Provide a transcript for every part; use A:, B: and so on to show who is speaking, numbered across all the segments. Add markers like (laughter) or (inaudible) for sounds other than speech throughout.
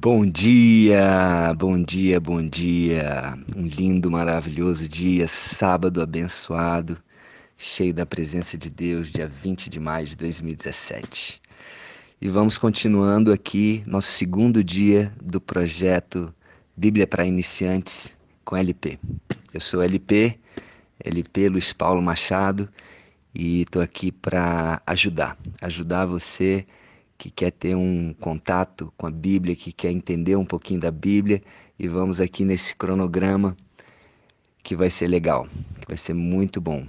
A: Bom dia, bom dia, bom dia. Um lindo, maravilhoso dia, sábado abençoado, cheio da presença de Deus, dia 20 de maio de 2017. E vamos continuando aqui nosso segundo dia do projeto Bíblia para Iniciantes com LP. Eu sou LP, LP Luiz Paulo Machado, e estou aqui para ajudar, ajudar você que quer ter um contato com a Bíblia, que quer entender um pouquinho da Bíblia, e vamos aqui nesse cronograma que vai ser legal, que vai ser muito bom.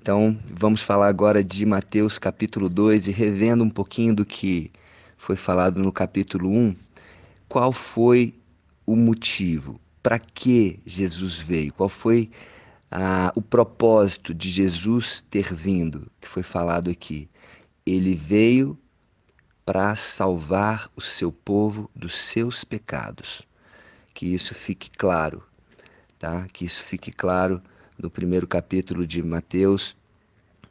A: Então, vamos falar agora de Mateus capítulo 2 e revendo um pouquinho do que foi falado no capítulo 1, qual foi o motivo, para que Jesus veio, qual foi ah, o propósito de Jesus ter vindo, que foi falado aqui. Ele veio para salvar o seu povo dos seus pecados. Que isso fique claro, tá? Que isso fique claro no primeiro capítulo de Mateus,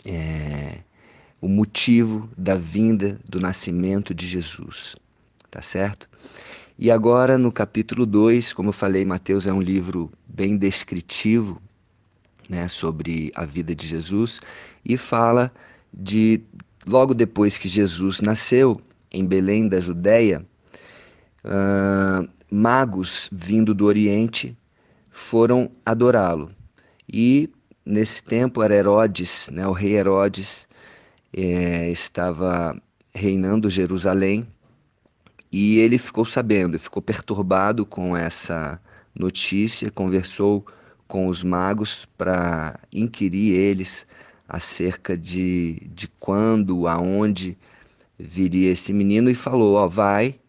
A: é, o motivo da vinda do nascimento de Jesus, tá certo? E agora no capítulo 2, como eu falei, Mateus é um livro bem descritivo, né, sobre a vida de Jesus e fala de logo depois que Jesus nasceu, em Belém da Judéia, uh, magos vindo do Oriente foram adorá-lo. E nesse tempo era Herodes, né, o rei Herodes, é, estava reinando Jerusalém e ele ficou sabendo, ficou perturbado com essa notícia, conversou com os magos para inquirir eles acerca de, de quando, aonde viria esse menino e falou: Ó, vai,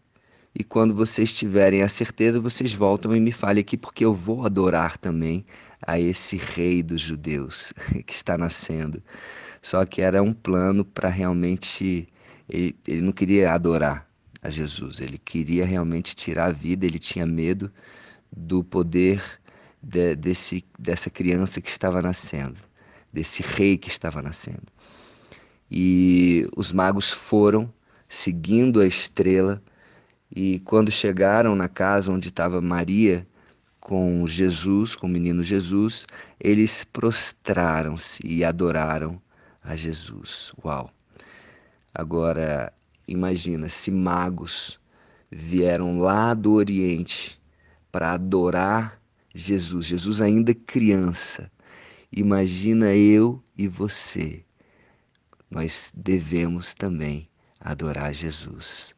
A: e quando vocês tiverem a certeza, vocês voltam e me falem aqui, porque eu vou adorar também a esse rei dos judeus (laughs) que está nascendo. Só que era um plano para realmente. Ele, ele não queria adorar a Jesus, ele queria realmente tirar a vida, ele tinha medo do poder de, desse, dessa criança que estava nascendo, desse rei que estava nascendo. E os magos foram seguindo a estrela, e quando chegaram na casa onde estava Maria com Jesus, com o menino Jesus, eles prostraram-se e adoraram a Jesus. Uau! Agora, imagina se magos vieram lá do Oriente para adorar Jesus, Jesus ainda criança. Imagina eu e você. Nós devemos também adorar Jesus.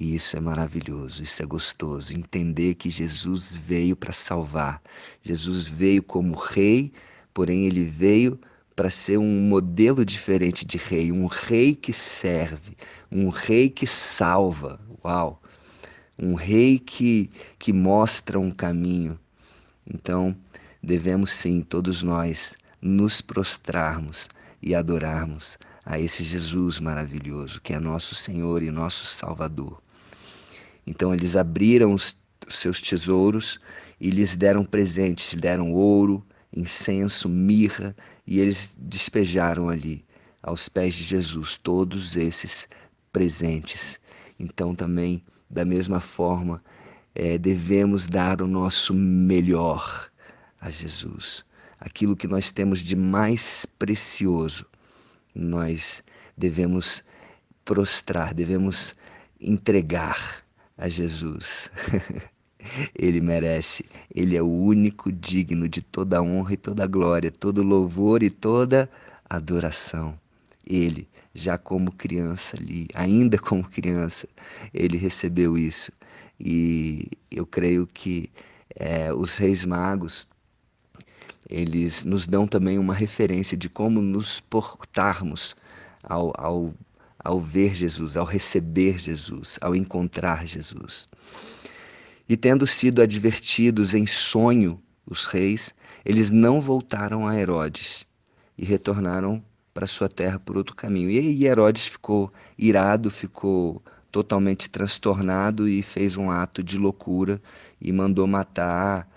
A: E isso é maravilhoso, isso é gostoso. Entender que Jesus veio para salvar. Jesus veio como rei, porém ele veio para ser um modelo diferente de rei, um rei que serve, um rei que salva. Uau! Um rei que, que mostra um caminho. Então, devemos sim, todos nós, nos prostrarmos e adorarmos a esse Jesus maravilhoso, que é nosso Senhor e nosso Salvador. Então eles abriram os seus tesouros e lhes deram presentes, deram ouro, incenso, mirra, e eles despejaram ali aos pés de Jesus todos esses presentes. Então também, da mesma forma, é, devemos dar o nosso melhor a Jesus. Aquilo que nós temos de mais precioso, nós devemos prostrar, devemos entregar a Jesus. (laughs) Ele merece, ele é o único digno de toda honra e toda glória, todo louvor e toda adoração. Ele, já como criança ali, ainda como criança, ele recebeu isso. E eu creio que é, os reis magos, eles nos dão também uma referência de como nos portarmos ao, ao ao ver Jesus, ao receber Jesus, ao encontrar Jesus. E tendo sido advertidos em sonho os reis, eles não voltaram a Herodes e retornaram para sua terra por outro caminho. E aí Herodes ficou irado, ficou totalmente transtornado e fez um ato de loucura e mandou matar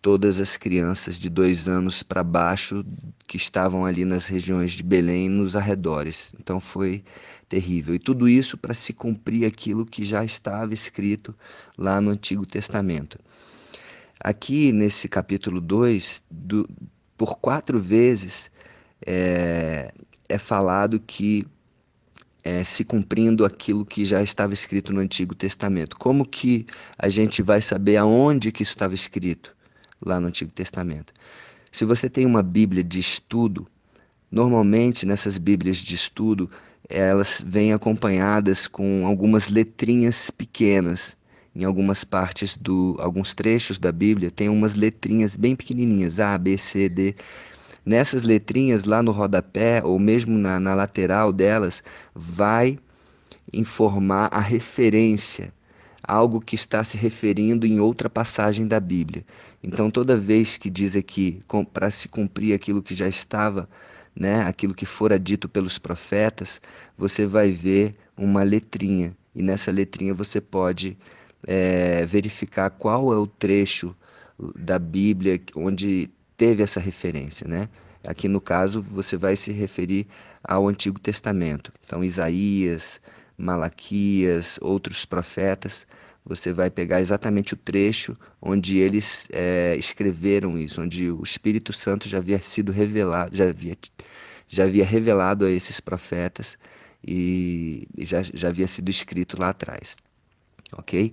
A: todas as crianças de dois anos para baixo que estavam ali nas regiões de Belém, nos arredores. Então foi terrível. E tudo isso para se cumprir aquilo que já estava escrito lá no Antigo Testamento. Aqui nesse capítulo 2, por quatro vezes é, é falado que é, se cumprindo aquilo que já estava escrito no Antigo Testamento. Como que a gente vai saber aonde que isso estava escrito lá no Antigo Testamento? Se você tem uma Bíblia de estudo, normalmente nessas Bíblias de estudo elas vêm acompanhadas com algumas letrinhas pequenas. Em algumas partes do, alguns trechos da Bíblia tem umas letrinhas bem pequenininhas, A, B, C, D. Nessas letrinhas lá no rodapé ou mesmo na, na lateral delas vai informar a referência, algo que está se referindo em outra passagem da Bíblia. Então toda vez que diz aqui para se cumprir aquilo que já estava né, aquilo que fora dito pelos profetas, você vai ver uma letrinha. E nessa letrinha você pode é, verificar qual é o trecho da Bíblia onde teve essa referência, né? Aqui no caso você vai se referir ao Antigo Testamento. Então Isaías, Malaquias, outros profetas, você vai pegar exatamente o trecho onde eles é, escreveram isso, onde o Espírito Santo já havia sido revelado, já havia, já havia revelado a esses profetas e já, já havia sido escrito lá atrás. Ok?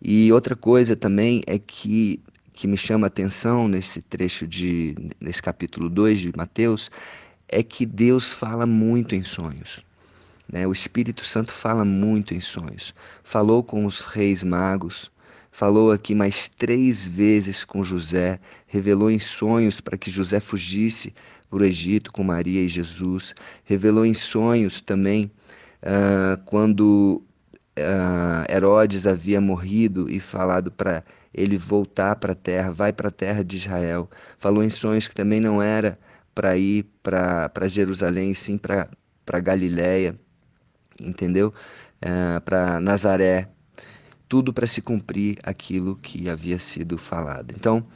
A: E outra coisa também é que, que me chama a atenção nesse trecho de nesse capítulo 2 de Mateus é que Deus fala muito em sonhos. Né? O Espírito Santo fala muito em sonhos. Falou com os reis magos, falou aqui mais três vezes com José, revelou em sonhos para que José fugisse para o Egito com Maria e Jesus, revelou em sonhos também uh, quando uh, Herodes havia morrido e falado para ele voltar para a terra, vai para a terra de Israel. Falou em sonhos que também não era para ir para Jerusalém, sim para Galiléia entendeu? É, para Nazaré, tudo para se cumprir aquilo que havia sido falado. Então,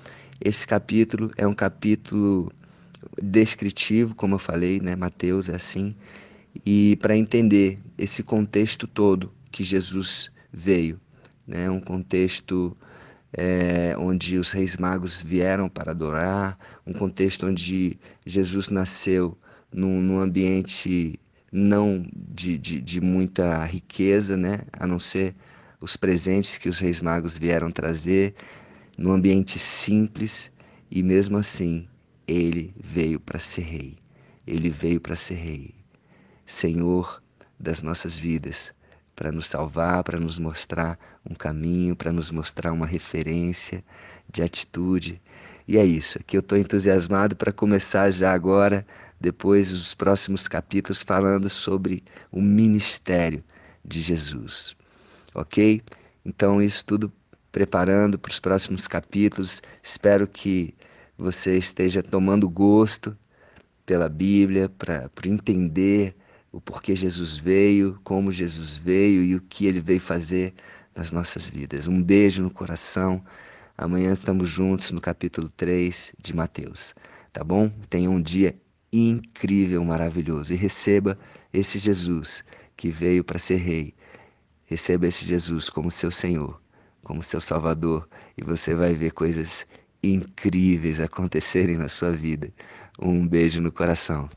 A: esse capítulo é um capítulo descritivo, como eu falei, né? Mateus é assim, e para entender esse contexto todo que Jesus veio, né? Um contexto é, onde os reis magos vieram para adorar, um contexto onde Jesus nasceu num, num ambiente não de, de, de muita riqueza, né? a não ser os presentes que os reis magos vieram trazer, num ambiente simples, e mesmo assim ele veio para ser rei. Ele veio para ser rei, Senhor das nossas vidas, para nos salvar, para nos mostrar um caminho, para nos mostrar uma referência de atitude. E é isso, aqui eu estou entusiasmado para começar já agora depois os próximos capítulos falando sobre o ministério de Jesus. Ok? Então, isso tudo preparando para os próximos capítulos. Espero que você esteja tomando gosto pela Bíblia, para entender o porquê Jesus veio, como Jesus veio e o que ele veio fazer nas nossas vidas. Um beijo no coração. Amanhã estamos juntos no capítulo 3 de Mateus. Tá bom? Tenha um dia incrível, maravilhoso. E receba esse Jesus que veio para ser rei. Receba esse Jesus como seu Senhor, como seu Salvador, e você vai ver coisas incríveis acontecerem na sua vida. Um beijo no coração.